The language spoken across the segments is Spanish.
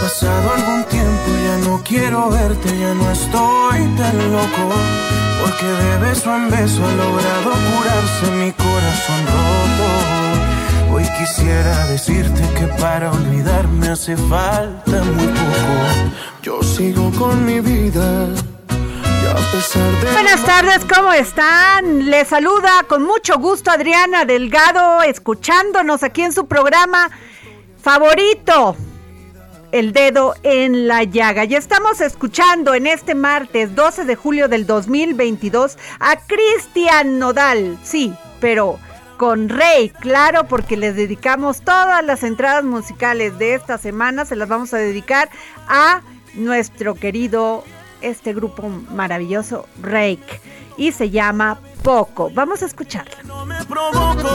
Pasado algún tiempo, ya no quiero verte, ya no estoy tan loco. Porque de beso en beso ha logrado curarse mi corazón roto. Hoy quisiera decirte que para olvidarme hace falta muy poco. Yo sigo con mi vida. Buenas tardes, ¿cómo están? Les saluda con mucho gusto Adriana Delgado, escuchándonos aquí en su programa favorito, El Dedo en la Llaga. Y estamos escuchando en este martes 12 de julio del 2022 a Cristian Nodal, sí, pero con Rey, claro, porque les dedicamos todas las entradas musicales de esta semana, se las vamos a dedicar a nuestro querido este grupo maravilloso Rake y se llama Poco. Vamos a escucharla. no me provocó.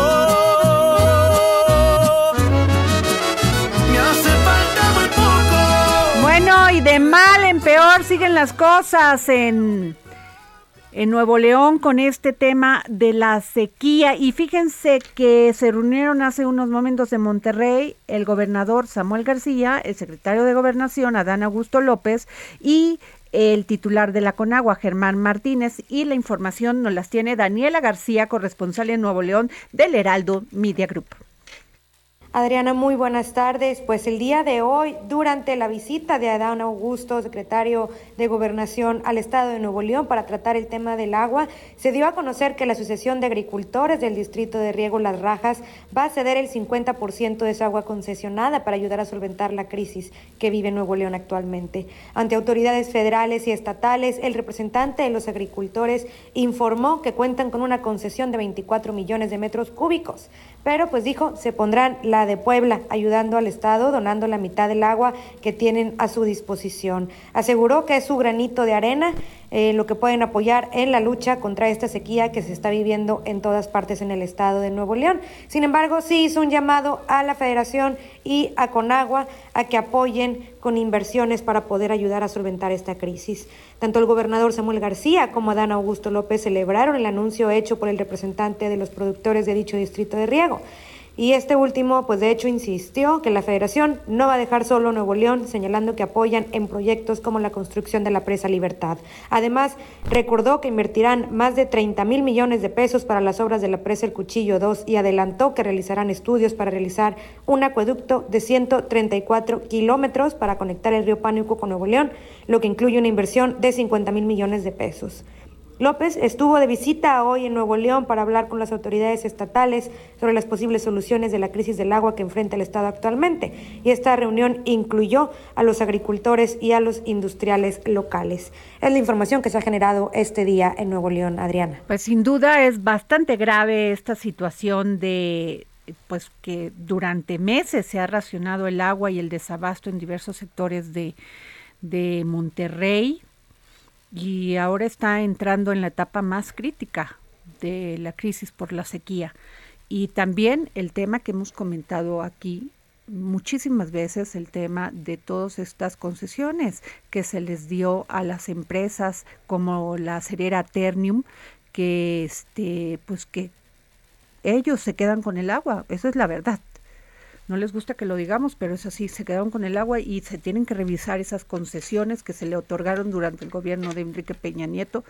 Y de mal en peor siguen las cosas en en Nuevo León con este tema de la sequía. Y fíjense que se reunieron hace unos momentos en Monterrey el gobernador Samuel García, el secretario de Gobernación Adán Augusto López y el titular de la Conagua, Germán Martínez, y la información nos las tiene Daniela García, corresponsal en Nuevo León del Heraldo Media Group. Adriana, muy buenas tardes. Pues el día de hoy, durante la visita de Adán Augusto, secretario de Gobernación al Estado de Nuevo León para tratar el tema del agua, se dio a conocer que la Asociación de Agricultores del Distrito de Riego Las Rajas va a ceder el 50% de su agua concesionada para ayudar a solventar la crisis que vive Nuevo León actualmente. Ante autoridades federales y estatales, el representante de los agricultores informó que cuentan con una concesión de 24 millones de metros cúbicos, pero pues dijo, se pondrán la de Puebla, ayudando al Estado, donando la mitad del agua que tienen a su disposición. Aseguró que es su granito de arena eh, lo que pueden apoyar en la lucha contra esta sequía que se está viviendo en todas partes en el estado de Nuevo León. Sin embargo, sí hizo un llamado a la Federación y a Conagua a que apoyen con inversiones para poder ayudar a solventar esta crisis. Tanto el gobernador Samuel García como Adán Augusto López celebraron el anuncio hecho por el representante de los productores de dicho distrito de riego. Y este último, pues de hecho, insistió que la federación no va a dejar solo Nuevo León, señalando que apoyan en proyectos como la construcción de la presa Libertad. Además, recordó que invertirán más de 30 mil millones de pesos para las obras de la presa El Cuchillo 2 y adelantó que realizarán estudios para realizar un acueducto de 134 kilómetros para conectar el río Pánico con Nuevo León, lo que incluye una inversión de 50 mil millones de pesos. López estuvo de visita hoy en Nuevo León para hablar con las autoridades estatales sobre las posibles soluciones de la crisis del agua que enfrenta el Estado actualmente. Y esta reunión incluyó a los agricultores y a los industriales locales. Es la información que se ha generado este día en Nuevo León, Adriana. Pues sin duda es bastante grave esta situación de pues que durante meses se ha racionado el agua y el desabasto en diversos sectores de, de Monterrey y ahora está entrando en la etapa más crítica de la crisis por la sequía. Y también el tema que hemos comentado aquí muchísimas veces, el tema de todas estas concesiones que se les dio a las empresas como la cerera Ternium, que este, pues que ellos se quedan con el agua, esa es la verdad. No les gusta que lo digamos, pero es así, se quedaron con el agua y se tienen que revisar esas concesiones que se le otorgaron durante el gobierno de Enrique Peña Nieto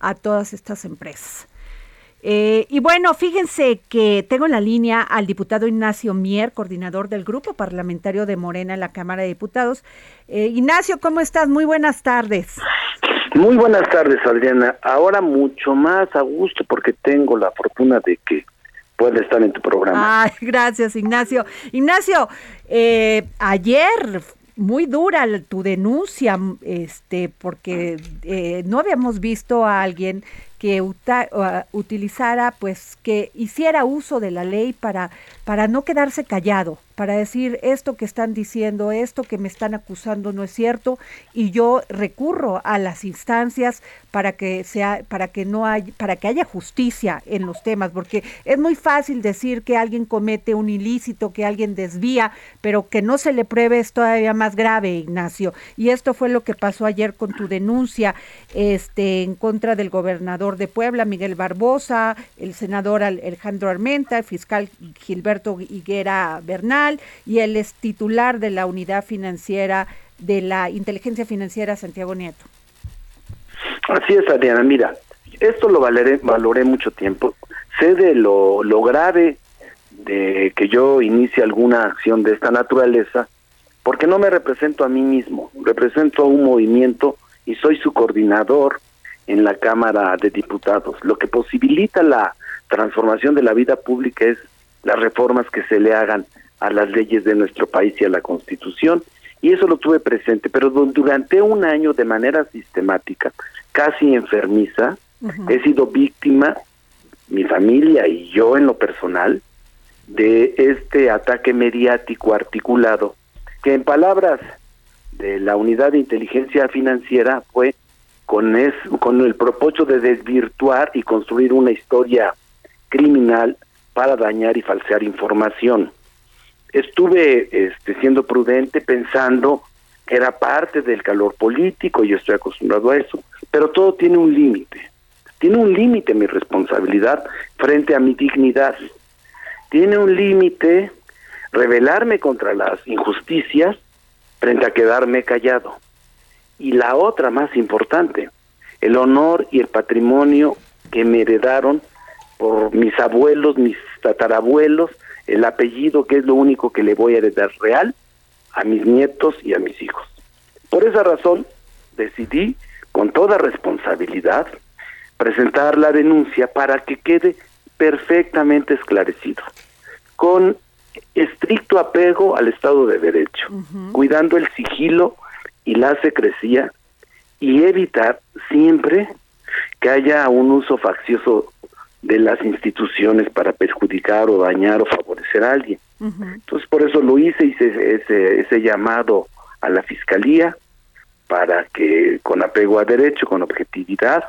a todas estas empresas. Eh, y bueno, fíjense que tengo en la línea al diputado Ignacio Mier, coordinador del grupo parlamentario de Morena en la Cámara de Diputados. Eh, Ignacio, ¿cómo estás? Muy buenas tardes. Muy buenas tardes, Adriana. Ahora mucho más a gusto porque tengo la fortuna de que pueda estar en tu programa. Ay, gracias, Ignacio. Ignacio, eh, ayer muy dura tu denuncia, este, porque no habíamos visto a alguien que utilizara, pues que hiciera uso de la ley para, para no quedarse callado, para decir esto que están diciendo, esto que me están acusando no es cierto y yo recurro a las instancias para que sea para que no hay para que haya justicia en los temas, porque es muy fácil decir que alguien comete un ilícito, que alguien desvía, pero que no se le pruebe es todavía más grave, Ignacio. Y esto fue lo que pasó ayer con tu denuncia este en contra del gobernador de Puebla, Miguel Barbosa, el senador Alejandro Armenta, el fiscal Gilberto Higuera Bernal y el es titular de la unidad financiera de la inteligencia financiera Santiago Nieto. Así es, Adriana. Mira, esto lo valoré, valoré mucho tiempo. Sé de lo, lo grave de que yo inicie alguna acción de esta naturaleza, porque no me represento a mí mismo, represento a un movimiento y soy su coordinador en la Cámara de Diputados. Lo que posibilita la transformación de la vida pública es las reformas que se le hagan a las leyes de nuestro país y a la Constitución. Y eso lo tuve presente, pero durante un año de manera sistemática, casi enfermiza, he sido víctima, mi familia y yo en lo personal, de este ataque mediático articulado, que en palabras de la unidad de inteligencia financiera fue con, es, con el propósito de desvirtuar y construir una historia criminal para dañar y falsear información. Estuve este, siendo prudente pensando que era parte del calor político, yo estoy acostumbrado a eso, pero todo tiene un límite. Tiene un límite mi responsabilidad frente a mi dignidad. Tiene un límite rebelarme contra las injusticias frente a quedarme callado. Y la otra más importante, el honor y el patrimonio que me heredaron por mis abuelos, mis tatarabuelos, el apellido que es lo único que le voy a heredar real a mis nietos y a mis hijos. Por esa razón decidí, con toda responsabilidad, presentar la denuncia para que quede perfectamente esclarecido, con estricto apego al Estado de Derecho, cuidando el sigilo y la secrecía y evitar siempre que haya un uso faccioso de las instituciones para perjudicar o dañar o favorecer a alguien. Entonces por eso lo hice, hice ese, ese llamado a la fiscalía para que con apego a derecho, con objetividad,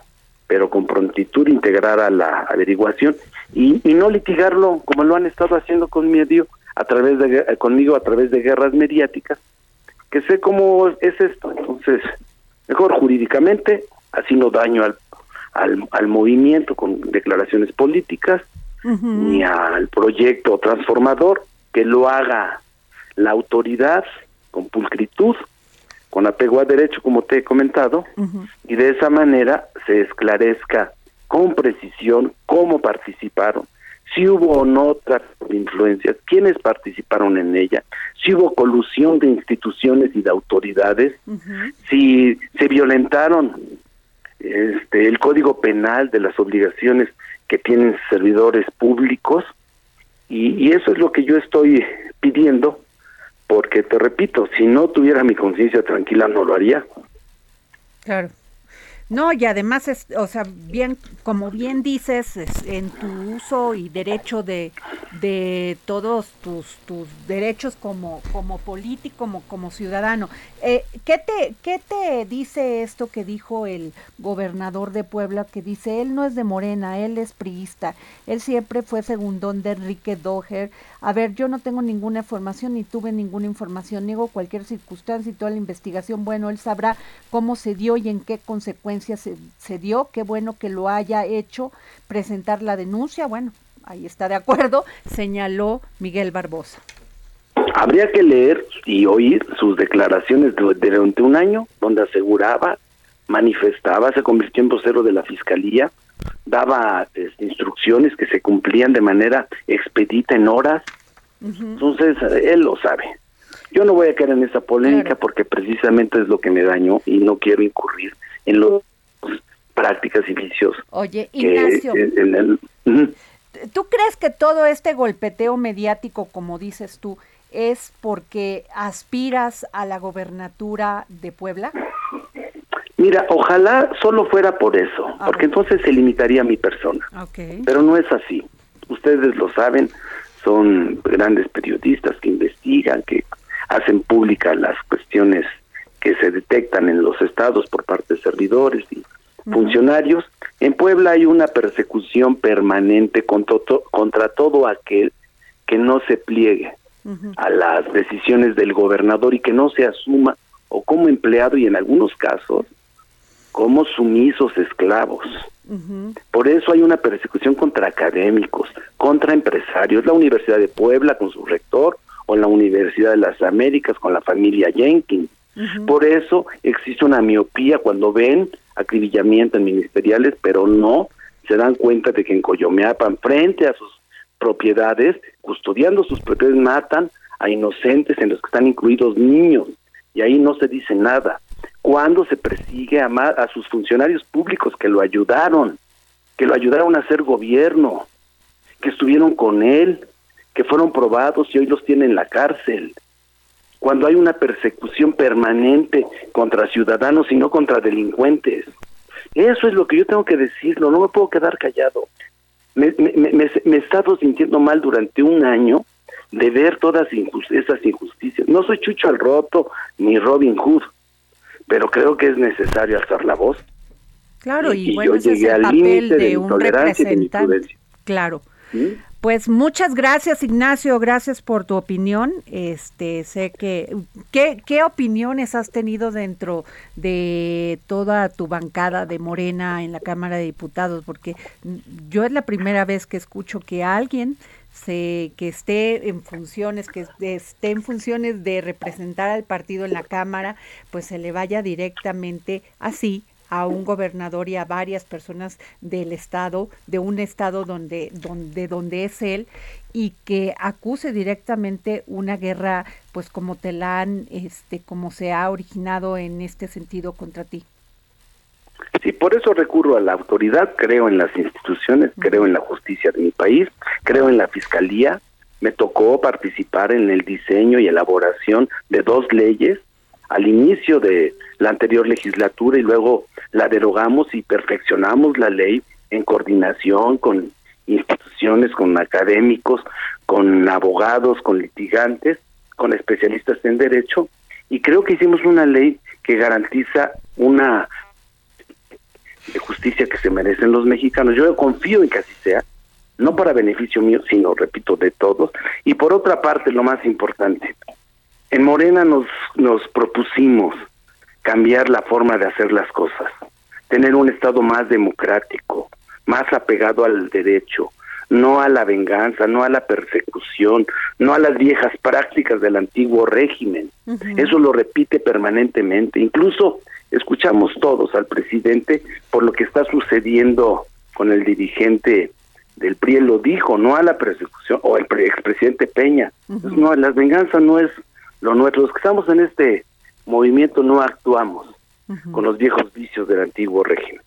pero con prontitud integrara la averiguación y, y no litigarlo como lo han estado haciendo con medio a través de conmigo a través de guerras mediáticas que sé cómo es esto. Entonces mejor jurídicamente así no daño al al, al movimiento con declaraciones políticas ni al proyecto transformador que lo haga la autoridad con pulcritud con apego a derecho como te he comentado y de esa manera se esclarezca con precisión cómo participaron si hubo o no tráfico de influencias, quiénes participaron en ella, si hubo colusión de instituciones y de autoridades, si se violentaron este, el código penal de las obligaciones que tienen servidores públicos y, y eso es lo que yo estoy pidiendo porque te repito, si no tuviera mi conciencia tranquila no lo haría. Claro. No, y además es, o sea, bien, como bien dices, en tu uso y derecho de, de todos tus, tus derechos como, como político, como, como ciudadano. Eh, ¿qué, te, ¿Qué te dice esto que dijo el gobernador de Puebla? Que dice, él no es de Morena, él es priista, él siempre fue segundón de Enrique Doher. A ver, yo no tengo ninguna información ni tuve ninguna información, niego cualquier circunstancia y toda la investigación. Bueno, él sabrá cómo se dio y en qué consecuencias se, se dio. Qué bueno que lo haya hecho, presentar la denuncia. Bueno, ahí está de acuerdo, señaló Miguel Barbosa. Habría que leer y oír sus declaraciones durante un año, donde aseguraba, manifestaba, se convirtió en vocero de la Fiscalía, daba este, instrucciones que se cumplían de manera expedita en horas. Entonces, él lo sabe. Yo no voy a caer en esa polémica porque precisamente es lo que me dañó y no quiero incurrir en las prácticas y vicios. Oye, Ignacio, ¿tú crees que todo este golpeteo mediático, como dices tú, es porque aspiras a la gobernatura de Puebla? Mira, ojalá solo fuera por eso, ah, porque entonces se limitaría a mi persona. Pero no es así. Ustedes lo saben, son grandes periodistas que investigan, que hacen públicas las cuestiones que se detectan en los estados por parte de servidores y funcionarios. En Puebla hay una persecución permanente contra, contra todo aquel que no se pliegue a las decisiones del gobernador y que no se asuma o como empleado y en algunos casos como sumisos esclavos. Por eso hay una persecución contra académicos, contra empresarios. La Universidad de Puebla con su rector o la Universidad de las Américas con la familia Jenkins. Por eso existe una miopía cuando ven acribillamientos ministeriales, pero no se dan cuenta de que en Coyomeapan, frente a sus propiedades, custodiando sus propiedades, matan a inocentes en los que están incluidos niños, y ahí no se dice nada. Cuando se persigue a, a sus funcionarios públicos que lo ayudaron, que lo ayudaron a hacer gobierno, que estuvieron con él, que fueron probados y hoy los tienen en la cárcel. Cuando hay una persecución permanente contra ciudadanos y no contra delincuentes. Eso es lo que yo tengo que decirlo, no me puedo quedar callado. Me, he estado sintiendo mal durante un año de ver todas esas injusticias. No soy Chucho al Roto ni Robin Hood, pero creo que es necesario alzar la voz. Claro, y, bueno, ese es el papel de, un representante. Claro. ¿Mm? Pues muchas gracias Ignacio, gracias por tu opinión. Este sé que ¿qué, qué opiniones has tenido dentro de toda tu bancada de Morena en la Cámara de Diputados, porque yo es la primera vez que escucho que alguien se, que esté en funciones, que esté en funciones de representar al partido en la Cámara, pues se le vaya directamente así a un gobernador y a varias personas del estado, de un estado donde, donde, donde es él, y que acuse directamente una guerra, pues como te la han, este, como se ha originado en este sentido contra ti. Sí, por eso recurro a la autoridad, creo en las instituciones, creo en la justicia de mi país, creo en la fiscalía. Me tocó participar en el diseño y elaboración de dos leyes al inicio de la anterior legislatura y luego la derogamos y perfeccionamos la ley en coordinación con instituciones, con académicos, con abogados, con litigantes, con especialistas en derecho y creo que hicimos una ley que garantiza una justicia que se merecen los mexicanos. Yo confío en que así sea, no para beneficio mío, sino, repito, de todos. Y por otra parte, lo más importante, en Morena nos, nos propusimos cambiar la forma de hacer las cosas, tener un Estado más democrático, más apegado al derecho, no a la venganza, no a la persecución, no a las viejas prácticas del antiguo régimen. Eso lo repite permanentemente. Incluso escuchamos todos al presidente por lo que está sucediendo con el dirigente del PRI, lo dijo, no a la persecución, o el expresidente Peña. no, las venganzas no es lo nuestro. Los que estamos en este movimiento no actuamos con los viejos vicios del antiguo régimen.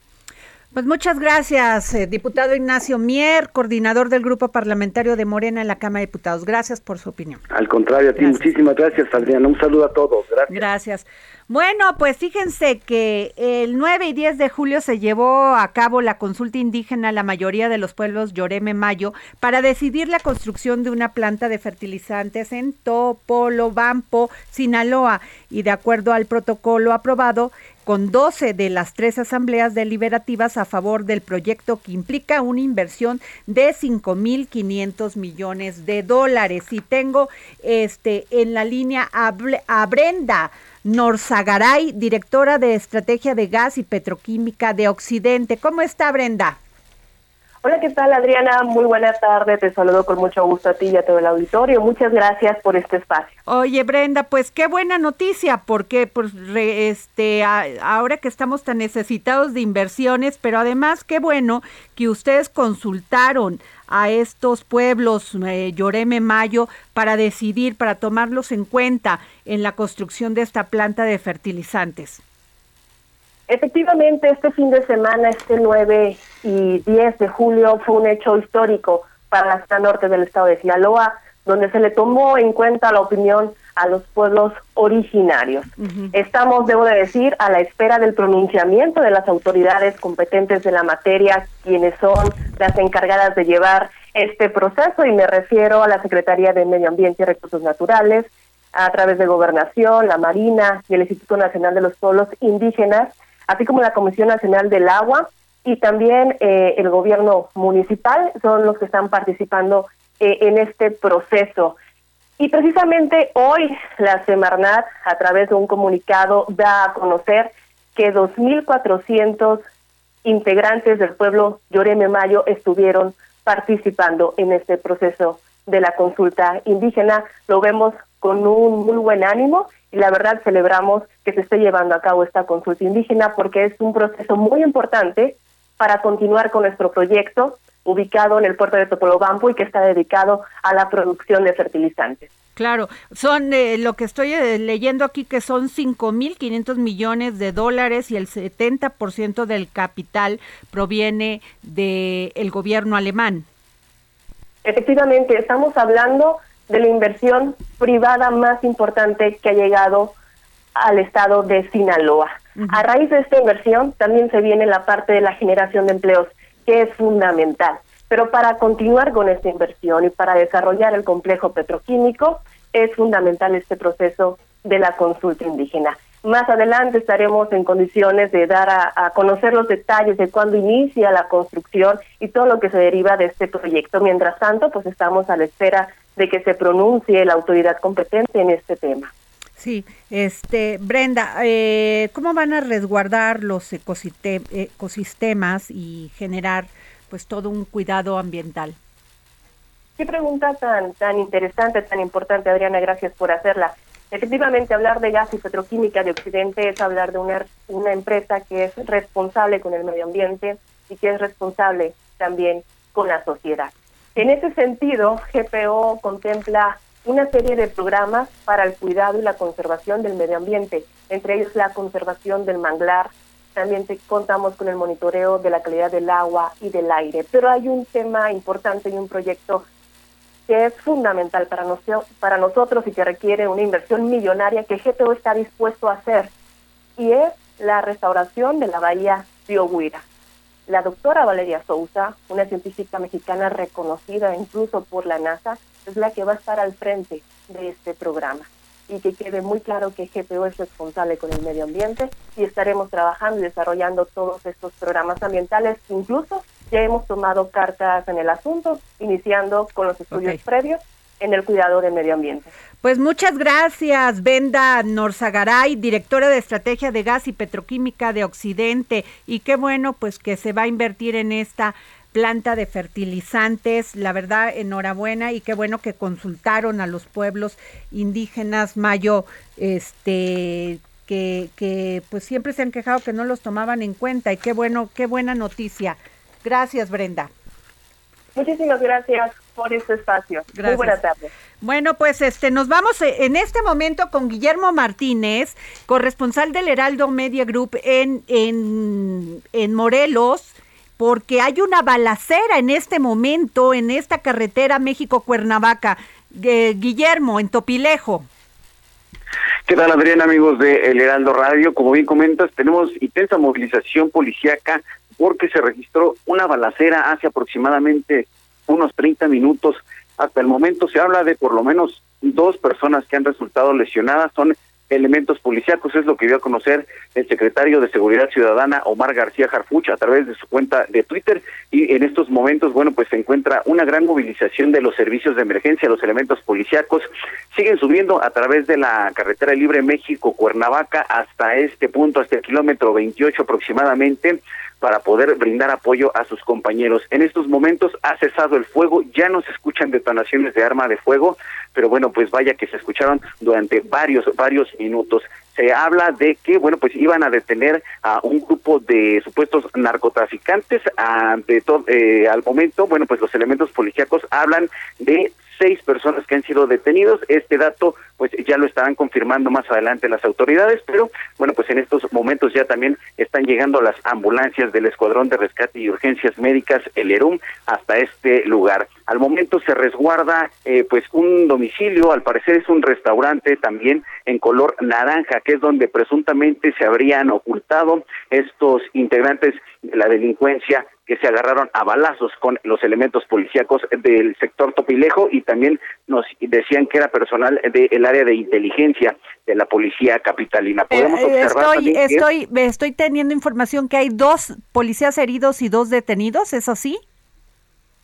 Pues muchas gracias, eh, diputado Ignacio Mier, coordinador del Grupo Parlamentario de Morena en la Cámara de Diputados. Gracias por su opinión. Al contrario, a ti muchísimas gracias, Adriana. Un saludo a todos. Gracias. Gracias. Bueno, pues fíjense que el 9 y 10 de julio se llevó a cabo la consulta indígena a la mayoría de los pueblos Lloreme Mayo para decidir la construcción de una planta de fertilizantes en Topolobampo, Sinaloa. Y de acuerdo al protocolo aprobado, con 12 de las tres asambleas deliberativas a favor del proyecto que implica una inversión de 5.500 millones de dólares. Y tengo este en la línea a, Brenda. Norzagaray, directora de Estrategia de Gas y Petroquímica de Occidente. ¿Cómo está Brenda? Hola, ¿qué tal Adriana? Muy buena tarde, te saludo con mucho gusto a ti y a todo el auditorio. Muchas gracias por este espacio. Oye Brenda, pues qué buena noticia, porque pues, este, ahora que estamos tan necesitados de inversiones, pero además qué bueno que ustedes consultaron a estos pueblos, eh, Lloreme Mayo, para decidir, para tomarlos en cuenta en la construcción de esta planta de fertilizantes. Efectivamente, este fin de semana, este 9 y 10 de julio, fue un hecho histórico para la zona norte del estado de Sinaloa, donde se le tomó en cuenta la opinión a los pueblos originarios. Estamos, debo de decir, a la espera del pronunciamiento de las autoridades competentes de la materia, quienes son las encargadas de llevar este proceso, y me refiero a la Secretaría de Medio Ambiente y Recursos Naturales, a través de Gobernación, la Marina y el Instituto Nacional de los Pueblos Indígenas, así como la Comisión Nacional del Agua y también eh, el gobierno municipal son los que están participando eh, en este proceso. Y precisamente hoy la Semarnat, a través de un comunicado, da a conocer que 2.400 integrantes del pueblo Lloreme Mayo estuvieron participando en este proceso de la consulta indígena. Lo vemos con un muy buen ánimo y la verdad celebramos que se esté llevando a cabo esta consulta indígena porque es un proceso muy importante para continuar con nuestro proyecto ubicado en el puerto de Topolobampo y que está dedicado a la producción de fertilizantes. Claro, son eh, lo que estoy eh, leyendo aquí que son 5.500 millones de dólares y el 70% del capital proviene del gobierno alemán. Efectivamente, estamos hablando de la inversión privada más importante que ha llegado al estado de Sinaloa. A raíz de esta inversión también se viene la parte de la generación de empleos, que es fundamental. Pero para continuar con esta inversión y para desarrollar el complejo petroquímico, es fundamental este proceso de la consulta indígena. Más adelante estaremos en condiciones de dar a, conocer los detalles de cuándo inicia la construcción y todo lo que se deriva de este proyecto. Mientras tanto, pues estamos a la espera de que se pronuncie la autoridad competente en este tema. Sí, este Brenda, eh, ¿cómo van a resguardar los ecosistemas y generar pues todo un cuidado ambiental? Qué pregunta tan tan interesante, tan importante, Adriana. Gracias por hacerla. Efectivamente, hablar de gas y petroquímica de Occidente es hablar de una, una empresa que es responsable con el medio ambiente y que es responsable también con la sociedad. En ese sentido, GPO contempla una serie de programas para el cuidado y la conservación del medio ambiente, entre ellos la conservación del manglar. También contamos con el monitoreo de la calidad del agua y del aire. Pero hay un tema importante y un proyecto que es fundamental para, nosotros y que requiere una inversión millonaria que GPO está dispuesto a hacer, y es la restauración de la bahía Oguira. La doctora Valeria Sousa, una científica mexicana reconocida incluso por la NASA, es la que va a estar al frente de este programa y que quede muy claro que GPO es responsable con el medio ambiente y estaremos trabajando y desarrollando todos estos programas ambientales. Incluso ya hemos tomado cartas en el asunto, iniciando con los estudios previos en el cuidado del medio ambiente. Pues muchas gracias, Benda Norzagaray, directora de Estrategia de Gas y Petroquímica de Occidente. Y qué bueno, pues que se va a invertir en esta planta de fertilizantes. La verdad, enhorabuena y qué bueno que consultaron a los pueblos indígenas mayo, este, que, que pues siempre se han quejado que no los tomaban en cuenta y qué bueno, qué buena noticia. Gracias, Brenda. Muchísimas gracias por este espacio. Muy buena tarde. Bueno, pues este nos vamos eh, en este momento con Guillermo Martínez, corresponsal del Heraldo Media Group en, en, en Morelos porque hay una balacera en este momento en esta carretera México-Cuernavaca. Eh, Guillermo, en Topilejo. ¿Qué tal, Adrián, amigos de El Heraldo Radio? Como bien comentas, tenemos intensa movilización policíaca porque se registró una balacera hace aproximadamente unos 30 minutos. Hasta el momento se habla de por lo menos dos personas que han resultado lesionadas. Son elementos policíacos, es lo que dio a conocer el secretario de Seguridad Ciudadana, Omar García Jarfuch, a través de su cuenta de Twitter. Y en estos momentos, bueno, pues se encuentra una gran movilización de los servicios de emergencia, los elementos policíacos siguen subiendo a través de la carretera libre México-Cuernavaca hasta este punto, hasta el kilómetro 28 aproximadamente para poder brindar apoyo a sus compañeros. En estos momentos ha cesado el fuego, ya no se escuchan detonaciones de arma de fuego, pero bueno, pues vaya que se escucharon durante varios, varios minutos se habla de que, bueno, pues iban a detener a un grupo de supuestos narcotraficantes. A, de eh, al momento, bueno, pues los elementos policíacos hablan de seis personas que han sido detenidos. Este dato, pues ya lo estarán confirmando más adelante las autoridades, pero bueno, pues en estos momentos ya también están llegando las ambulancias del Escuadrón de Rescate y Urgencias Médicas, el ERUM, hasta este lugar. Al momento se resguarda, eh, pues, un domicilio, al parecer es un restaurante también en color naranja, que es donde presuntamente se habrían ocultado estos integrantes de la delincuencia que se agarraron a balazos con los elementos policíacos del sector Topilejo y también nos decían que era personal del área de inteligencia de la policía capitalina. Podemos eh, estoy, estoy, estoy teniendo información que hay dos policías heridos y dos detenidos, ¿es así?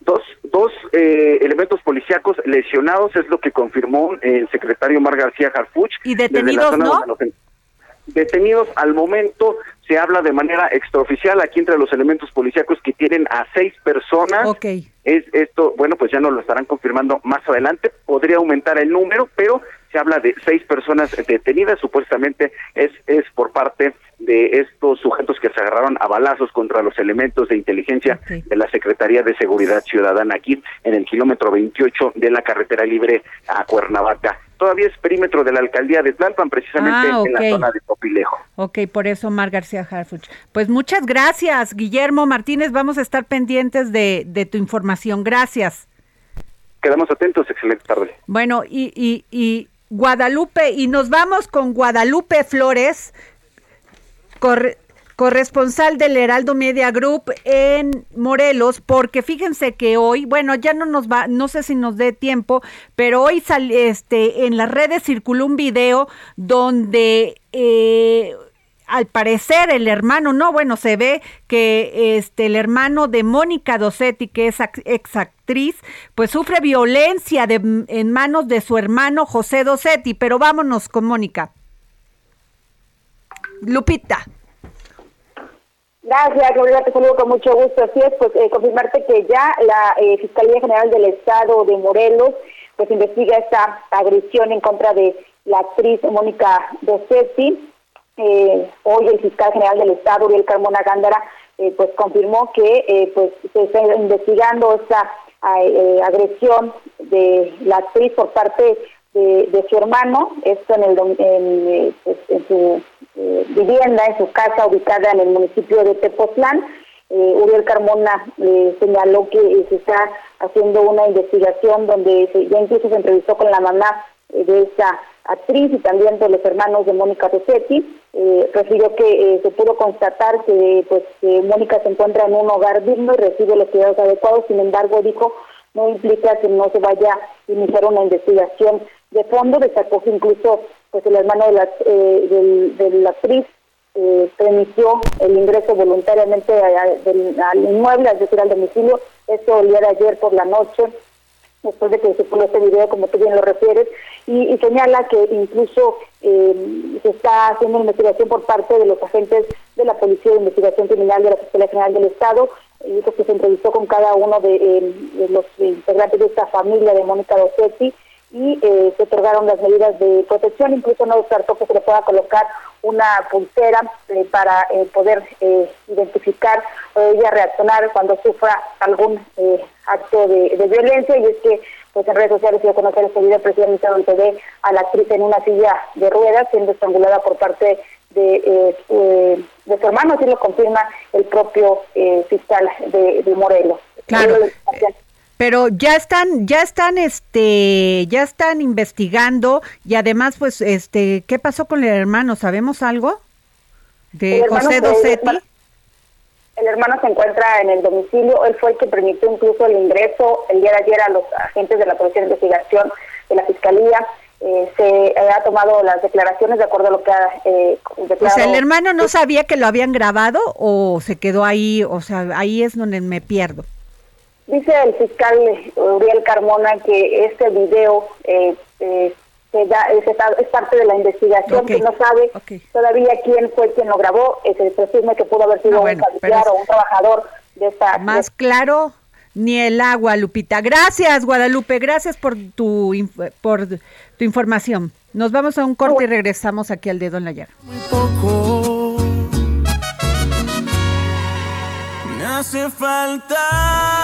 Dos, dos eh, elementos policíacos lesionados es lo que confirmó el secretario Mar García Harfuch. ¿Y detenidos no? Detenidos al momento se habla de manera extraoficial aquí entre los elementos policíacos que tienen a seis personas. Ok. Es esto, bueno, pues ya nos lo estarán confirmando más adelante. Podría aumentar el número, pero se habla de seis personas detenidas. Supuestamente es, es por parte de estos sujetos que se agarraron a balazos contra los elementos de inteligencia de la Secretaría de Seguridad Ciudadana aquí en el kilómetro 28 de la carretera libre a Cuernavaca todavía es perímetro de la alcaldía de Tlalpan, precisamente ah, en la zona de Topilejo. Ok, por eso Mar García Harfuch. Pues muchas gracias, Guillermo Martínez. Vamos a estar pendientes de, de tu información. Gracias. Quedamos atentos, excelente tarde. Bueno, y, y, y Guadalupe, y nos vamos con Guadalupe Flores. Corre, corresponsal del Heraldo Media Group en Morelos, porque fíjense que hoy, bueno, ya no nos va, no sé si nos dé tiempo, pero hoy sal, este, en las redes circuló un video donde eh, al parecer el hermano, no, bueno, se ve que este el hermano de Mónica Dosetti, que es ex actriz, pues sufre violencia de, en manos de su hermano José Dosetti, pero vámonos con Mónica. Lupita. Gracias, Gloria, te saludo con mucho gusto. Así es, pues eh, confirmarte que ya la eh, Fiscalía General del Estado de Morelos pues investiga esta agresión en contra de la actriz Mónica Dossetti. Eh, hoy el fiscal general del Estado, Uriel Carmona Gándara, pues confirmó que pues se está investigando esta agresión de la actriz por parte de, su hermano, esto en, el, en, pues, en su eh, vivienda en su casa ubicada en el municipio de Tepoztlán. Eh, Uriel Carmona eh, señaló que eh, se está haciendo una investigación donde ya incluso se entrevistó con la mamá de esta actriz y también de los hermanos de Mónica Rossetti. refirió que se pudo constatar que pues Mónica se encuentra en un hogar digno y recibe los cuidados adecuados, sin embargo dijo no implica que no se vaya a iniciar una investigación de fondo, destacó que incluso pues el hermano de la, eh, de la actriz eh, permitió el ingreso voluntariamente al inmueble, es decir, al domicilio. Esto de ayer por la noche, después de que se puso este video, como tú bien lo refieres, y, señala que incluso eh, se está haciendo investigación por parte de los agentes de la Policía de Investigación Criminal de la Fiscalía General del Estado, y que se entrevistó con cada uno de, de los integrantes de esta familia de Mónica Rossetti, y eh, se otorgaron las medidas de protección, incluso no descartó que se le pueda colocar una pulsera eh, para eh, poder identificar o ella reaccionar cuando sufra algún acto de, violencia y es que pues en redes sociales dio a conocer este video precisamente donde ve a la actriz en una silla de ruedas siendo estrangulada por parte de, de su hermano, así lo confirma el propio fiscal de, de Morelos. Claro. Pero ya están, ya están, este, ya están investigando y además, pues, este, ¿qué pasó con el hermano? ¿Sabemos algo de José Dosetti? El hermano se encuentra en el domicilio, él fue el que permitió incluso el ingreso el día de ayer a los agentes de la Policía de Investigación de la Fiscalía. Eh, se ha tomado las declaraciones de acuerdo a lo que ha eh, declarado. O sea, ¿el hermano no sabía que lo habían grabado o se quedó ahí? O sea, ahí es donde me pierdo. Dice el fiscal Uriel Carmona que este video eh, eh, es, parte de la investigación que no sabe todavía quién fue quien lo grabó, se presume que pudo haber sido un familiar o un trabajador de esta... Más claro ni el agua, Lupita. Gracias, Guadalupe, gracias por tu, por tu información. Nos vamos a un corte y regresamos aquí al dedo en la llaga. Muy poco. Me hace falta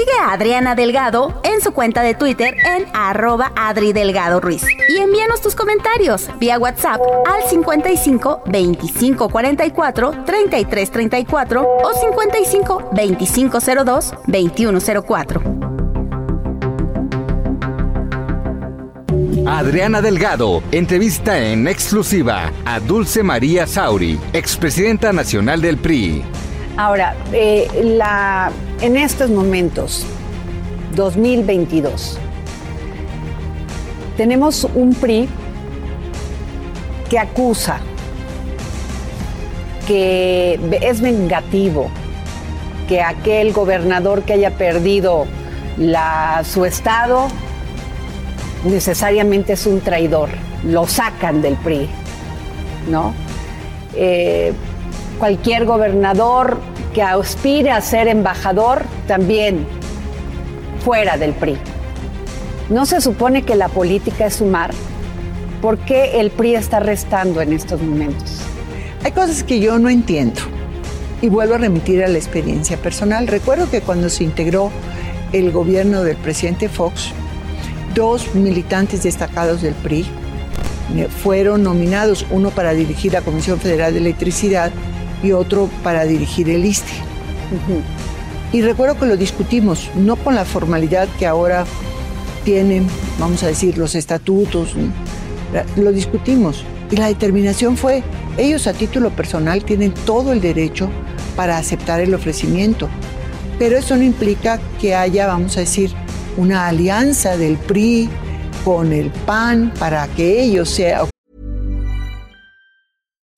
Sigue a Adriana Delgado en su cuenta de Twitter en arroba Adri Delgado Ruiz. Y envíanos tus comentarios vía WhatsApp al 55 25 44 33 34 o 55 25 02 21 04. Adriana Delgado entrevista en exclusiva a Dulce María Sauri, expresidenta nacional del PRI. Ahora, eh, la, en estos momentos, 2022, tenemos un PRI que acusa, que es vengativo, que aquel gobernador que haya perdido su estado necesariamente es un traidor, lo sacan del PRI, ¿no? Eh, cualquier gobernador que aspire a ser embajador también fuera del PRI. ¿No se supone que la política es sumar? ¿Por qué el PRI está restando en estos momentos? Hay cosas que yo no entiendo y vuelvo a remitir a la experiencia personal. Recuerdo que cuando se integró el gobierno del presidente Fox, dos militantes destacados del PRI fueron nominados, uno para dirigir la Comisión Federal de Electricidad y otro para dirigir el ISTE. Y recuerdo que lo discutimos, no con la formalidad que ahora tienen, vamos a decir, los estatutos, lo discutimos. Y la determinación fue, ellos a título personal tienen todo el derecho para aceptar el ofrecimiento, pero eso no implica que haya, vamos a decir, una alianza del PRI con el PAN para que ellos sean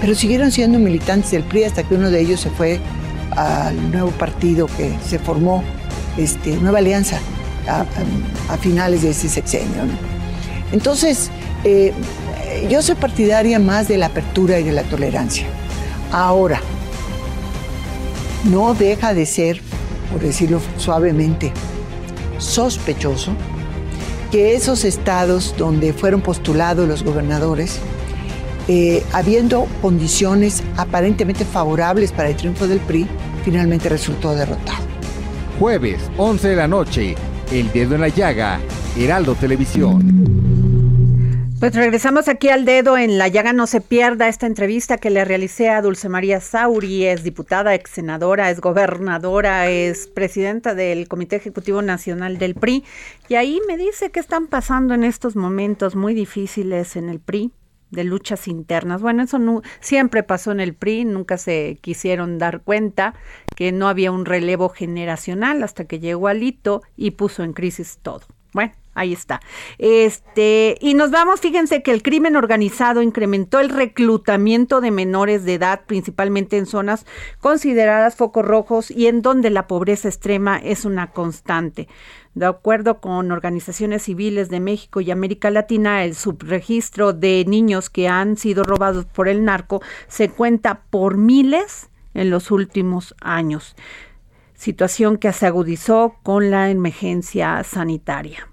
Pero siguieron siendo militantes del PRI hasta que uno de ellos se fue al nuevo partido que se formó, este, Nueva Alianza, a, finales de ese sexenio. Entonces, eh, yo soy partidaria más de la apertura y de la tolerancia. Ahora, no deja de ser, por decirlo suavemente, sospechoso que esos estados donde fueron postulados los gobernadores eh, habiendo condiciones aparentemente favorables para el triunfo del PRI, finalmente resultó derrotado. Jueves, 11 de la noche, El Dedo en la Llaga, Heraldo Televisión. Pues regresamos aquí al dedo en la llaga. No se pierda esta entrevista que le realicé a Dulce María Sauri. Es diputada, ex senadora, es gobernadora, es presidenta del Comité Ejecutivo Nacional del PRI. Y ahí me dice qué están pasando en estos momentos muy difíciles en el PRI de luchas internas. Bueno, eso no, siempre pasó en el PRI, nunca se quisieron dar cuenta que no había un relevo generacional hasta que llegó Alito y puso en crisis todo. Bueno, ahí está. Este, y nos vamos, fíjense que el crimen organizado incrementó el reclutamiento de menores de edad, principalmente en zonas consideradas focos rojos y en donde la pobreza extrema es una constante. De acuerdo con organizaciones civiles de México y América Latina, el subregistro de niños que han sido robados por el narco se cuenta por miles en los últimos años, situación que se agudizó con la emergencia sanitaria.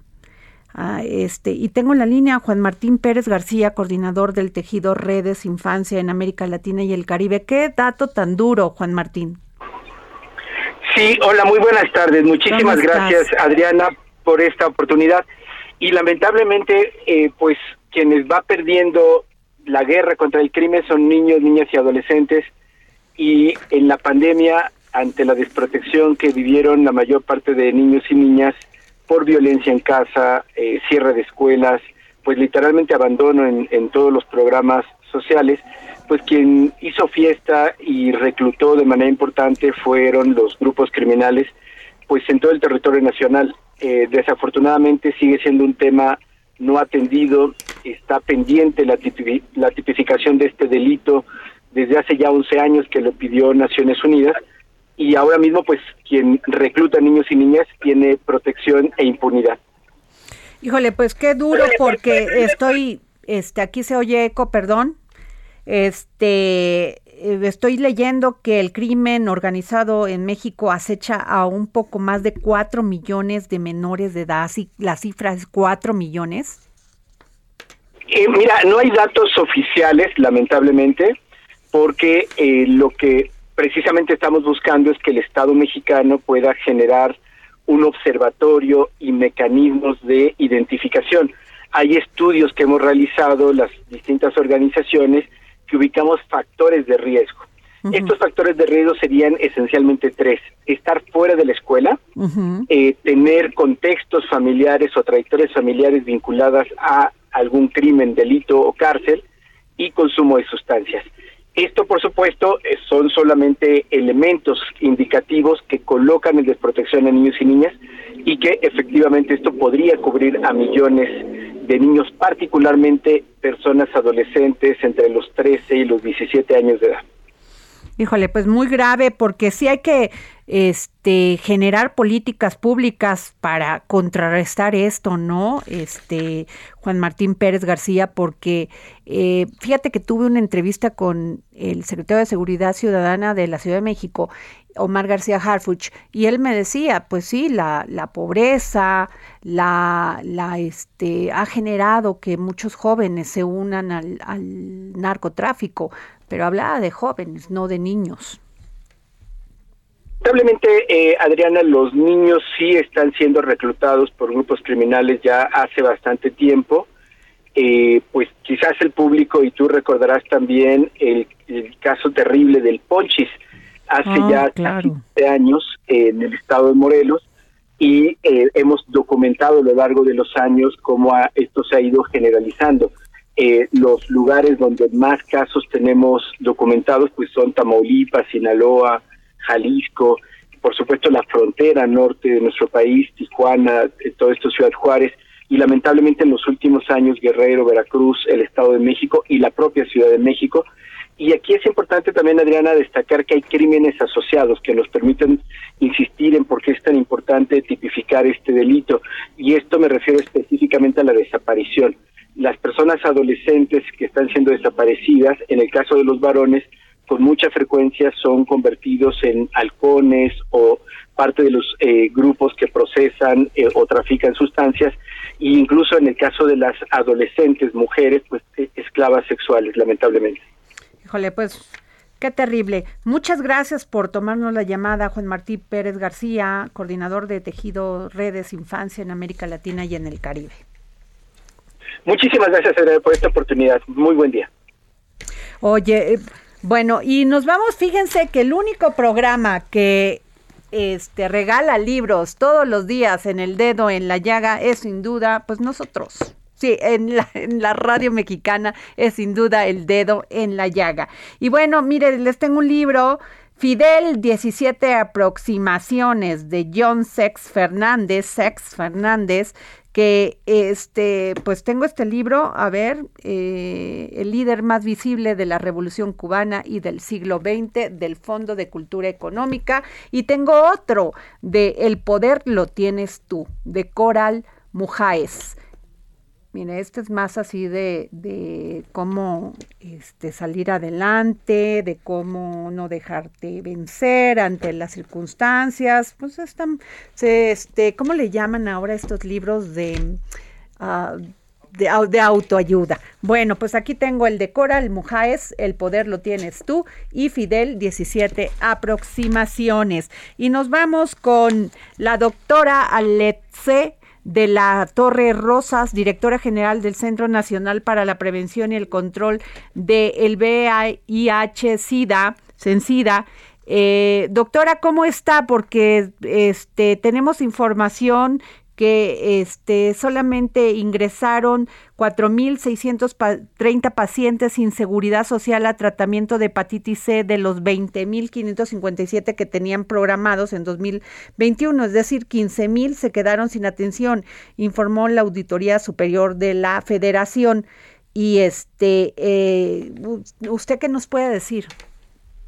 Ah, este, y tengo en la línea a Juan Martín Pérez García, coordinador del tejido Redes Infancia en América Latina y el Caribe. ¿Qué dato tan duro, Juan Martín? Sí, hola, muy buenas tardes. Muchísimas gracias, Adriana, por esta oportunidad. Y lamentablemente, eh, pues quienes va perdiendo la guerra contra el crimen son niños, niñas y adolescentes. Y en la pandemia, ante la desprotección que vivieron la mayor parte de niños y niñas por violencia en casa, eh, cierre de escuelas, pues literalmente abandono en, en todos los programas sociales, pues quien hizo fiesta y reclutó de manera importante fueron los grupos criminales, pues en todo el territorio nacional. Eh, desafortunadamente sigue siendo un tema no atendido, está pendiente la, la tipificación de este delito desde hace ya 11 años que lo pidió Naciones Unidas y ahora mismo pues quien recluta niños y niñas tiene protección e impunidad. Híjole, pues qué duro porque estoy, este, aquí se oye eco, perdón. Este, eh, estoy leyendo que el crimen organizado en México acecha a un poco más de 4 millones de menores de edad. La cifra es 4 millones. Eh, mira, no hay datos oficiales, lamentablemente, porque eh, lo que precisamente estamos buscando es que el Estado mexicano pueda generar un observatorio y mecanismos de identificación. Hay estudios que hemos realizado las distintas organizaciones que ubicamos factores de riesgo. Estos factores de riesgo serían esencialmente tres. Estar fuera de la escuela, eh, tener contextos familiares o trayectorias familiares vinculadas a algún crimen, delito o cárcel y consumo de sustancias. Esto, por supuesto, eh, son solamente elementos indicativos que colocan en desprotección a niños y niñas y que efectivamente esto podría cubrir a millones de niños, particularmente personas adolescentes entre los 13 y los 17 años de edad. Híjole, pues muy grave porque sí hay que este generar políticas públicas para contrarrestar esto, ¿no? Este Juan Martín Pérez García, porque eh, fíjate que tuve una entrevista con el secretario de Seguridad Ciudadana de la Ciudad de México Omar García Harfuch, y él me decía, pues sí, la, la pobreza, la, este, ha generado que muchos jóvenes se unan al, al narcotráfico, pero hablaba de jóvenes, no de niños. Lamentablemente, eh, Adriana, los niños sí están siendo reclutados por grupos criminales ya hace bastante tiempo. Eh, pues quizás el público, y tú recordarás también el, el caso terrible del Ponchis, hace ah, ya 15 años en el estado de Morelos y eh, hemos documentado a lo largo de los años cómo esto se ha ido generalizando. Eh, los lugares donde más casos tenemos documentados pues son Tamaulipas, Sinaloa, Jalisco, por supuesto la frontera norte de nuestro país, Tijuana, eh, todo esto Ciudad Juárez y lamentablemente en los últimos años Guerrero, Veracruz, el Estado de México y la propia Ciudad de México y aquí es importante también, Adriana, destacar que hay crímenes asociados que nos permiten insistir en por qué es tan importante tipificar este delito. Y esto me refiero específicamente a la desaparición. Las personas adolescentes que están siendo desaparecidas, en el caso de los varones, con mucha frecuencia son convertidos en halcones o parte de los eh, grupos que procesan eh, o trafican sustancias e incluso en el caso de las adolescentes mujeres, pues eh, esclavas sexuales, lamentablemente. Híjole, pues Qué terrible. Muchas gracias por tomarnos la llamada, Juan Martí Pérez García, coordinador de Tejido Redes Infancia en América Latina y en el Caribe. Muchísimas gracias por esta oportunidad. Muy buen día. Oye, eh, bueno, y nos vamos, fíjense que el único programa que este regala libros todos los días en el dedo en la llaga es sin duda pues nosotros. Sí, en la, en la, radio mexicana es sin duda el dedo en la llaga. Y bueno, mire, les tengo un libro, Fidel, 17 aproximaciones de John Sex Fernández, Sex Fernández, que este, pues tengo este libro, a ver, eh, el líder más visible de la Revolución Cubana y del siglo XX, del Fondo de Cultura Económica, y tengo otro de El poder lo tienes tú, de Coral Mujáez. Mire, este es más así de, de cómo este, salir adelante, de cómo no dejarte vencer ante las circunstancias. Pues están, este, ¿cómo le llaman ahora estos libros de, uh, de, autoayuda? Bueno, pues aquí tengo el de Coral Mujáez, El poder lo tienes tú, y Fidel, 17 aproximaciones. Y nos vamos con la doctora Aletze de la Torre Rosas, directora general del Centro Nacional para la Prevención y el Control del VIH-Sida, SENSIDA. Eh, doctora, ¿cómo está? Porque este, tenemos información que este, solamente ingresaron 4.630 pacientes sin seguridad social a tratamiento de hepatitis C de los 20.557 que tenían programados en 2021, es decir, 15.000 se quedaron sin atención, informó la Auditoría Superior de la Federación. Y este, eh, ¿usted qué nos puede decir?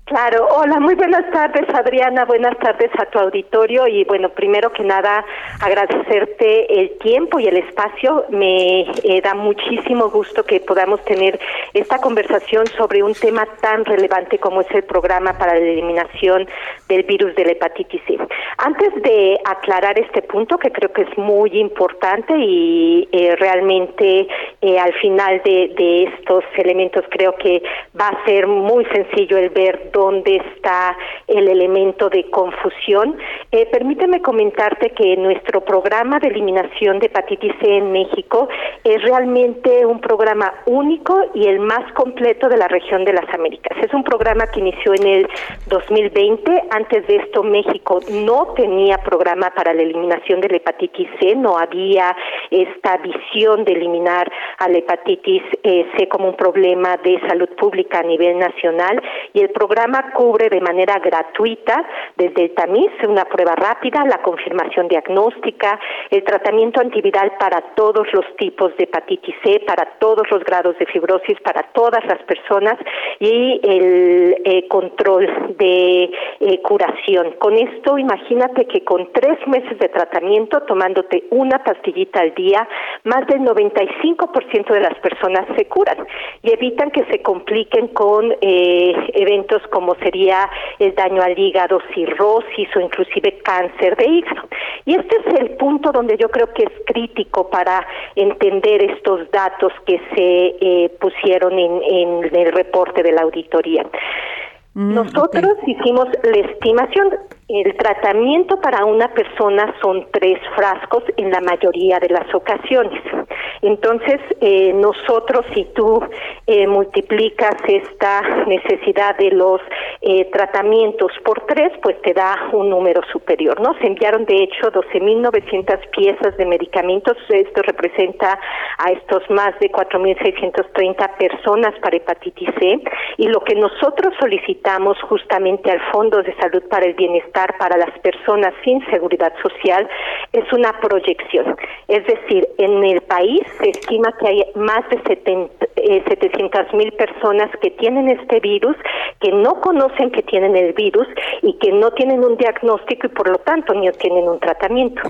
Claro, hola, muy buenas tardes Adriana, buenas tardes a tu auditorio y bueno, primero que nada agradecerte el tiempo y el espacio. Me eh, da muchísimo gusto que podamos tener esta conversación sobre un tema tan relevante como es el programa para la eliminación del virus de la hepatitis C. Antes de aclarar este punto que creo que es muy importante y eh, realmente eh, al final de, de estos elementos creo que va a ser muy sencillo el ver dónde está el elemento de confusión. Eh, permíteme comentarte que nuestro programa de eliminación de hepatitis C en México es realmente un programa único y el más completo de la región de las Américas. Es un programa que inició en el 2020. Antes de esto, México no tenía programa para la eliminación de la hepatitis C, no había esta visión de eliminar a la hepatitis eh, C como un problema de salud pública a nivel nacional y el programa cubre de manera gratuita desde el tamiz, una prueba rápida, la confirmación diagnóstica, el tratamiento antiviral para todos los tipos de hepatitis C, para todos los grados de fibrosis, para todas las personas y el eh, control de eh, curación. Con esto, imagínate que con tres meses de tratamiento, tomándote una pastillita al día, más del 95% de las personas se curan y evitan que se compliquen con eh, eventos como sería el daño al hígado, cirrosis o inclusive cáncer de hígado. Y este es el punto donde yo creo que es crítico para entender estos datos que se eh, pusieron en, en el reporte de la auditoría. Mm, Nosotros hicimos la estimación el tratamiento para una persona son tres frascos en la mayoría de las ocasiones. Entonces, eh, nosotros, si tú eh, multiplicas esta necesidad de los eh, tratamientos por tres, pues te da un número superior, ¿no? Se enviaron, de hecho, 12.900 piezas de medicamentos. Esto representa a estos más de 4.630 personas para hepatitis C. Y lo que nosotros solicitamos justamente al Fondo de Salud para el Bienestar para las personas sin seguridad social es una proyección. Es decir, en el país se estima que hay más de 700 eh, mil personas que tienen este virus, que no conocen que tienen el virus y que no tienen un diagnóstico y por lo tanto ni tienen un tratamiento.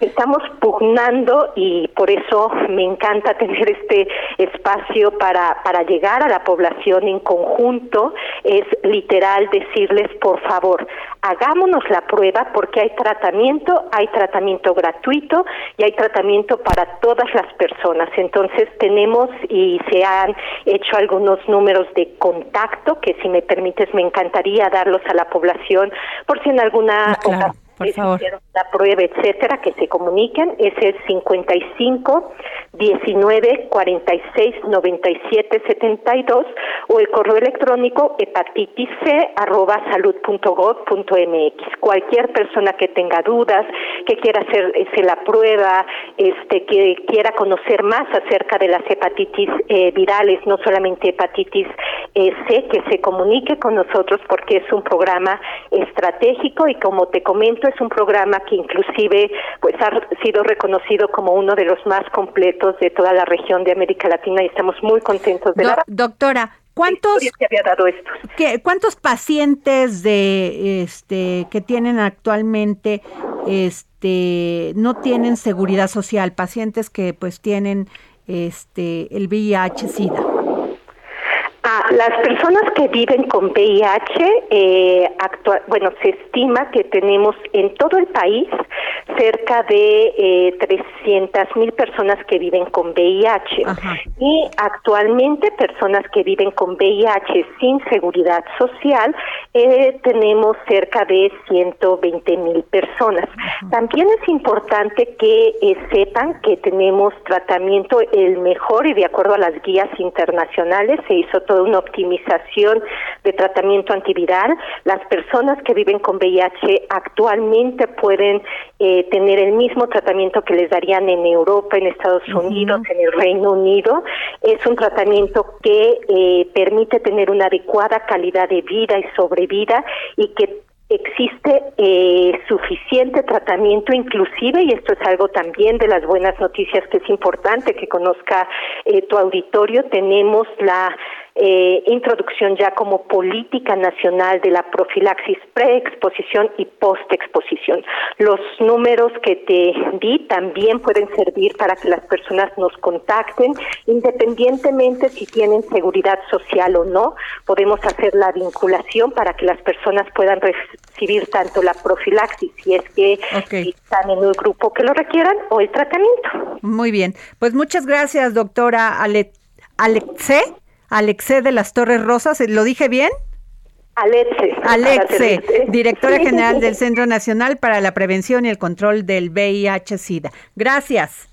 Estamos pugnando y por eso me encanta tener este espacio para, para llegar a la población en conjunto. Es literal decirles, por favor, hagámonos la prueba porque hay tratamiento, hay tratamiento gratuito y hay tratamiento para todas las personas. Entonces tenemos y se han hecho algunos números de contacto que si me permites me encantaría darlos a la población por si en alguna ah, por favor. la prueba, etcétera, que se comuniquen, es el 55 19 46 97 72 o el correo electrónico hepatitis c arroba mx. Cualquier persona que tenga dudas, que quiera hacerse la prueba, este, que quiera conocer más acerca de las hepatitis eh, virales, no solamente hepatitis eh, C, que se comunique con nosotros porque es un programa estratégico y como te comento es un programa que inclusive pues ha sido reconocido como uno de los más completos de toda la región de América Latina y estamos muy contentos de la doctora ¿Cuántos, había dado esto? ¿Cuántos pacientes de este que tienen actualmente este no tienen seguridad social? Pacientes que pues tienen este el VIH/SIDA las personas que viven con VIH, eh, bueno, se estima que tenemos en todo el país cerca de eh, 300 mil personas que viven con VIH y actualmente personas que viven con VIH sin seguridad social eh, tenemos cerca de 120 mil personas. También es importante que eh, sepan que tenemos tratamiento el mejor y de acuerdo a las guías internacionales se hizo todo una optimización de tratamiento antiviral. Las personas que viven con VIH actualmente pueden eh, tener el mismo tratamiento que les darían en Europa, en Estados Unidos, en el Reino Unido. Es un tratamiento que eh, permite tener una adecuada calidad de vida y sobrevida y que existe eh, suficiente tratamiento inclusive y esto es algo también de las buenas noticias que es importante que conozca eh, tu auditorio tenemos la eh, introducción ya como política nacional de la profilaxis preexposición y postexposición. Los números que te di también pueden servir para que las personas nos contacten, independientemente si tienen seguridad social o no, podemos hacer la vinculación para que las personas puedan recibir tanto la profilaxis si es que están en un grupo que lo requieran o el tratamiento. Muy bien, pues muchas gracias doctora Ale Alexe Alexe de las Torres Rosas, ¿lo dije bien? Alexe. Alexe, directora general del Centro Nacional para la Prevención y el Control del VIH-Sida. Gracias.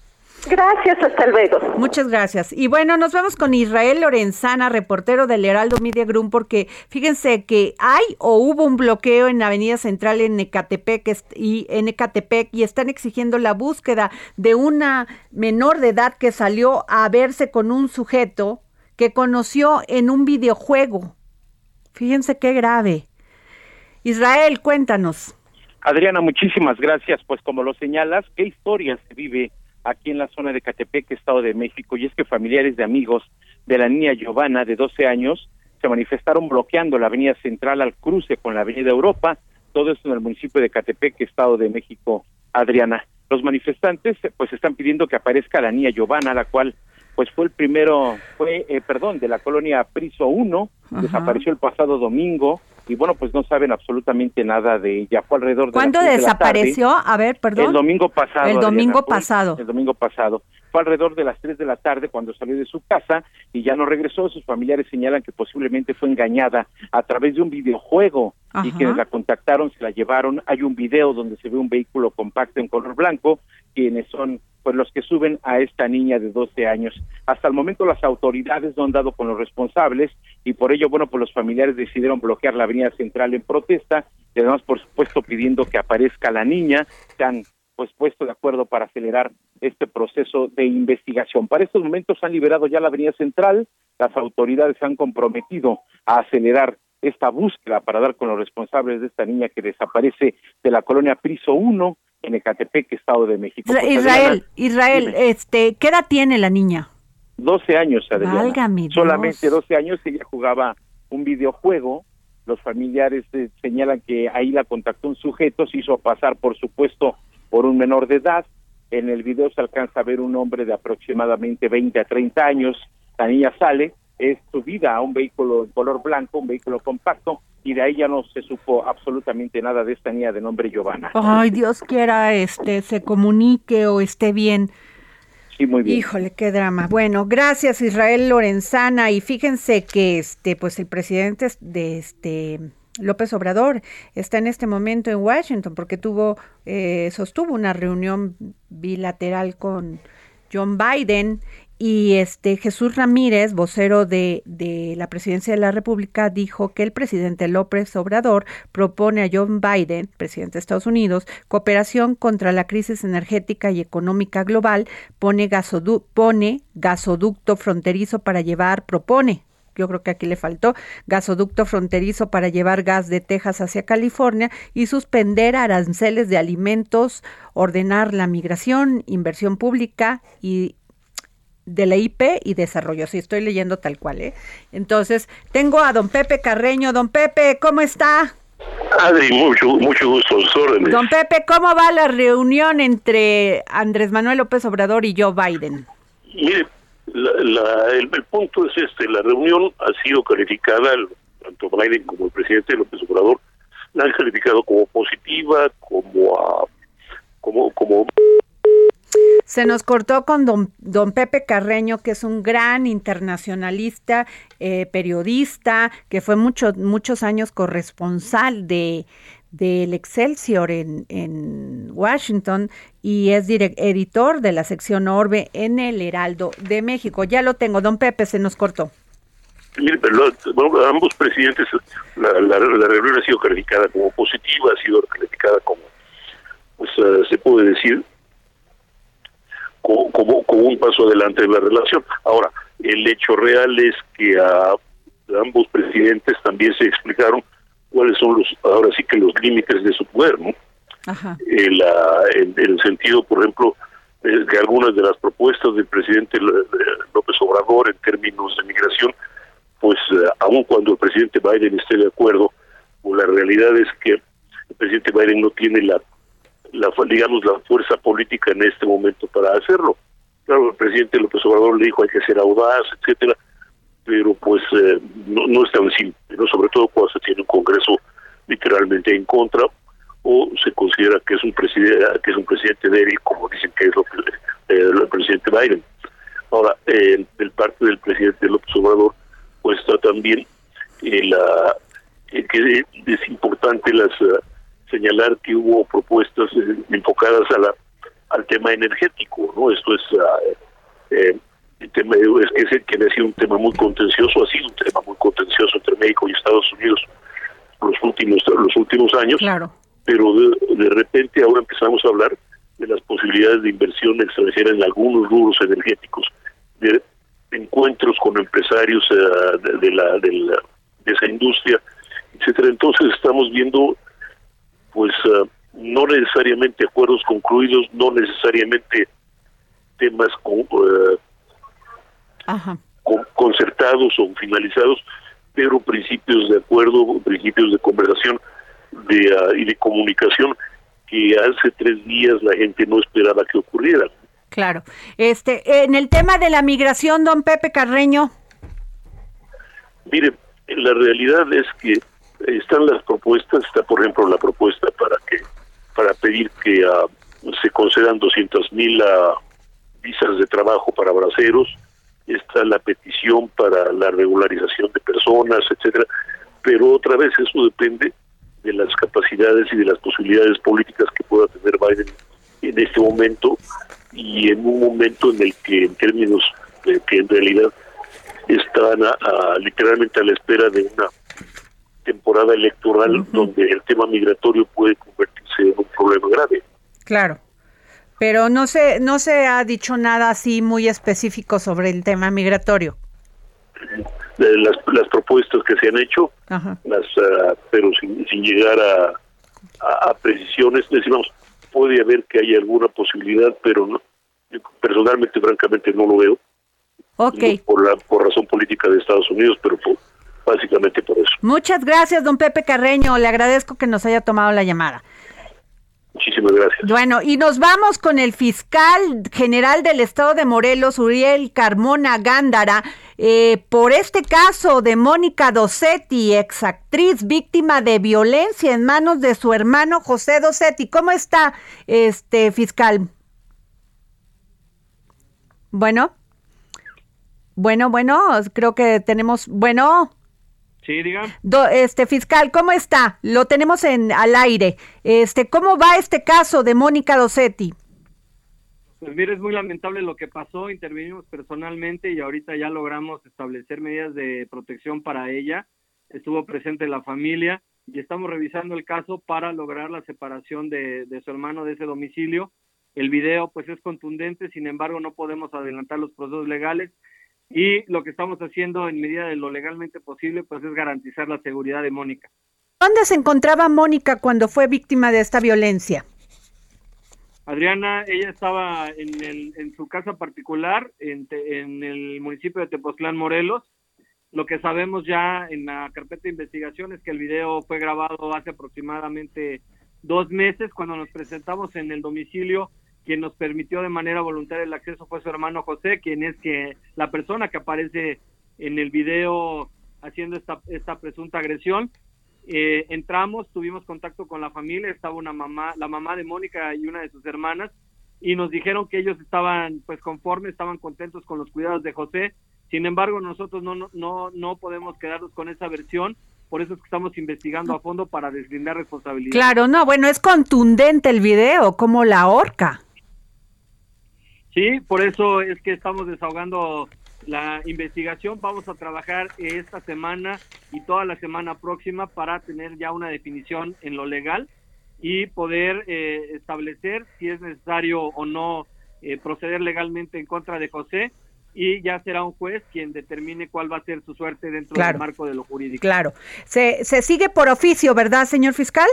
Gracias, hasta luego. Muchas gracias. Y bueno, nos vamos con Israel Lorenzana, reportero del Heraldo Media Group, porque fíjense que hay o hubo un bloqueo en la Avenida Central en Ecatepec y en Ecatepec y están exigiendo la búsqueda de una menor de edad que salió a verse con un sujeto que conoció en un videojuego. Fíjense qué grave. Israel, cuéntanos. Adriana, muchísimas gracias. Pues como lo señalas, qué historia se vive aquí en la zona de Catepec, Estado de México, y es que familiares de amigos de la niña Giovanna, de 12 años, se manifestaron bloqueando la avenida central al cruce con la avenida Europa, todo esto en el municipio de Catepec, Estado de México, Adriana. Los manifestantes pues están pidiendo que aparezca la niña Giovanna, la cual pues fue el primero, fue, eh, perdón, de la colonia Priso 1, desapareció el pasado domingo y bueno, pues no saben absolutamente nada de ella. Fue alrededor de ¿Cuándo desapareció? A ver, perdón. El domingo pasado. El domingo pasado. El domingo pasado. Fue alrededor de las 3 de la tarde cuando salió de su casa y ya no regresó. Sus familiares señalan que posiblemente fue engañada a través de un videojuego y quienes la contactaron se la llevaron. Hay un video donde se ve un vehículo compacto en color blanco, quienes son pues los que suben a esta niña de 12 años. Hasta el momento las autoridades no han dado con los responsables y por ello, bueno, pues los familiares decidieron bloquear la avenida central en protesta y además, por supuesto, pidiendo que aparezca la niña. Se han pues puesto de acuerdo para acelerar este proceso de investigación. Para estos momentos han liberado ya la avenida central, las autoridades se han comprometido a acelerar esta búsqueda para dar con los responsables de esta niña que desaparece de la colonia Priso 1 en Ecatepec, Estado de México. Israel, Israel, este, ¿qué edad tiene la niña? 12 años, Adriana. Solamente 12 años ella jugaba un videojuego. Los familiares eh, señalan que ahí la contactó un sujeto, se hizo pasar, por supuesto, por un menor de edad. En el video se alcanza a ver un hombre de aproximadamente 20 a 30 años. La niña sale, es subida a un vehículo en color blanco, un vehículo compacto, y de ahí ya no se supo absolutamente nada de esta niña de nombre Giovanna. Ay, Dios quiera este se comunique o esté bien. Sí, muy bien. Híjole, qué drama. Bueno, gracias Israel Lorenzana y fíjense que este pues el presidente de este López Obrador está en este momento en Washington porque tuvo eh, sostuvo una reunión bilateral con John Biden y este Jesús Ramírez, vocero de, de, la presidencia de la República, dijo que el presidente López Obrador propone a John Biden, presidente de Estados Unidos, cooperación contra la crisis energética y económica global, pone, pone gasoducto fronterizo para llevar, propone yo creo que aquí le faltó, gasoducto fronterizo para llevar gas de Texas hacia California y suspender aranceles de alimentos, ordenar la migración, inversión pública y de la IP y desarrollo. Si estoy leyendo tal cual, ¿eh? Entonces, tengo a don Pepe Carreño. Don Pepe, ¿cómo está? Adri, mucho, mucho gusto, sus órdenes. Don Pepe, ¿cómo va la reunión entre Andrés Manuel López Obrador y Joe Biden? Mire, la, el, punto es este, la reunión ha sido calificada, tanto Biden como el presidente López Obrador, la han calificado como positiva, como, como, como se nos cortó con don, don Pepe Carreño, que es un gran internacionalista, eh, periodista, que fue muchos muchos años corresponsal de del Excelsior en, Washington y es editor de la sección Orbe en el Heraldo de México. Ya lo tengo, don Pepe, se nos cortó. Mire, pero ambos presidentes, la, la, reunión ha sido calificada como positiva, ha sido calificada como, pues uh, se puede decir, como, como, un paso adelante en la relación. Ahora, el hecho real es que a ambos presidentes también se explicaron cuáles son los, ahora sí que los límites de su poder, ¿no? Ajá. El, en, el sentido, por ejemplo, de algunas de las propuestas del presidente López Obrador en términos de migración, pues eh, aun cuando el presidente Biden esté de acuerdo, pues la realidad es que el presidente Biden no tiene la la digamos la fuerza política en este momento para hacerlo. Claro, el presidente López Obrador le dijo hay que ser audaz, etcétera, pero pues eh, no, no es tan simple, ¿no? sobre todo cuando se tiene un Congreso literalmente en contra o se considera que es un presidente que es un presidente débil como dicen que es lo que eh, el presidente Biden. Ahora, eh, del parte del presidente López Obrador, pues está también la que es importante las señalar que hubo propuestas eh, enfocadas a la al tema energético, ¿no? Esto es ah, eh, el tema es que ha sido un tema muy contencioso, ha sido un tema muy contencioso entre México y Estados Unidos los últimos los últimos años. Claro. Pero de, repente ahora empezamos a hablar de las posibilidades de inversión extranjera en algunos rubros energéticos, de encuentros con empresarios ah, de, la, de, la, de esa industria, etcétera. Entonces estamos viendo pues eh, no necesariamente acuerdos concluidos, no necesariamente temas con, eh, concertados o finalizados, pero principios de acuerdo, principios de conversación de, ah, y de comunicación que hace tres días la gente no esperaba que ocurrieran. Claro. Este, en el tema de la migración, don Pepe Carreño. Mire, la realidad es que están las propuestas, está por ejemplo la propuesta para que para pedir que ah, se concedan 200 mil uh, visas de trabajo para braceros, está la petición para la regularización de personas, etcétera, pero otra vez eso depende de las capacidades y de las posibilidades políticas que pueda tener Biden en este momento y en un momento en el que en términos de que en realidad están literalmente a la espera de una temporada electoral donde el tema migratorio puede convertirse en un problema grave. Claro. Pero no se no se ha dicho nada así muy específico sobre el tema migratorio. Las, las propuestas que se han hecho, las ah, pero sin, sin llegar a, a, precisiones, decimos, puede haber que haya alguna posibilidad, pero no, personalmente, francamente, no lo veo. Okay. por, la, por razón política de Estados Unidos, pero por, básicamente por eso. Muchas gracias, don Pepe Carreño. Le agradezco que nos haya tomado la llamada. Muchísimas gracias. Bueno, y nos vamos con el fiscal general del estado de Morelos, Uriel Carmona Gándara, eh, por este caso de Mónica Dosetti, exactriz víctima de violencia en manos de su hermano José Dosetti. ¿Cómo está este fiscal? Bueno. Bueno, bueno, creo que tenemos, bueno, Sí, diga. este fiscal, ¿cómo está? Lo tenemos en al aire. Este, ¿cómo va este caso de Mónica Dosetti? Pues mire, es muy lamentable lo que pasó. Intervinimos personalmente y ahorita ya logramos establecer medidas de protección para ella. Estuvo presente la familia y estamos revisando el caso para lograr la separación de, de su hermano de ese domicilio. El video pues es contundente, sin embargo no podemos adelantar los procesos legales y lo que estamos haciendo en medida de lo legalmente posible pues es garantizar la seguridad de Mónica. ¿Dónde se encontraba Mónica cuando fue víctima de esta violencia? Adriana, ella estaba en, el, en su casa particular en, te- en el municipio de Tepoztlán, Morelos. Lo que sabemos ya en la carpeta de investigación es que el video fue grabado hace aproximadamente dos meses cuando nos presentamos en el domicilio. Quien nos permitió de manera voluntaria el acceso fue su hermano José, quien es que la persona que aparece en el video haciendo esta, esta presunta agresión. Eh, entramos, tuvimos contacto con la familia, estaba una mamá, la mamá de Mónica y una de sus hermanas, y nos dijeron que ellos estaban pues conformes, estaban contentos con los cuidados de José. Sin embargo, nosotros no, no, no, podemos quedarnos con esa versión, por eso es que estamos investigando a fondo para deslindar responsabilidad. Claro, no, bueno, es contundente el video, como la horca. Sí, por eso es que estamos desahogando la investigación. Vamos a trabajar esta semana y toda la semana próxima para tener ya una definición en lo legal y poder eh, establecer si es necesario o no eh, proceder legalmente en contra de José y ya será un juez quien determine cuál va a ser su suerte dentro Claro. del marco de lo jurídico. Claro. Se, se sigue por oficio, ¿verdad, señor fiscal?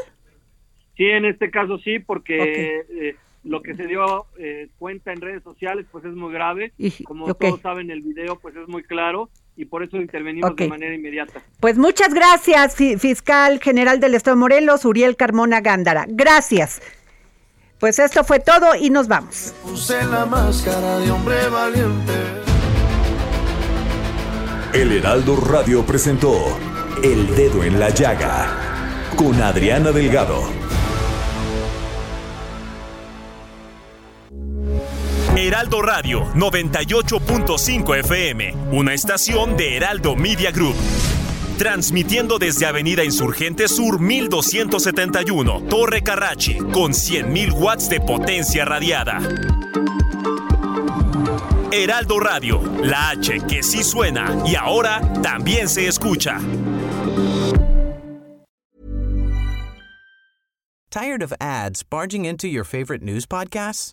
Sí, en este caso sí, porque eh, lo que se dio eh, cuenta en redes sociales pues es muy grave. Y- Como ok. todos saben, el video pues es muy claro y por eso intervenimos de manera inmediata. Pues muchas gracias, fi- fiscal general del Estado de Morelos, Uriel Carmona Gándara. Gracias. Pues esto fue todo y nos vamos. Puse la máscara de hombre valiente. El Heraldo Radio presentó El Dedo en la Llaga con Adriana Delgado. Heraldo Radio 98.5 FM, una estación de Heraldo Media Group. Transmitiendo desde Avenida Insurgente Sur 1271, Torre Carrachi, con 100.000 watts de potencia radiada. Heraldo Radio, la H que sí suena y ahora también se escucha. Tired of ads barging into your favorite news podcasts?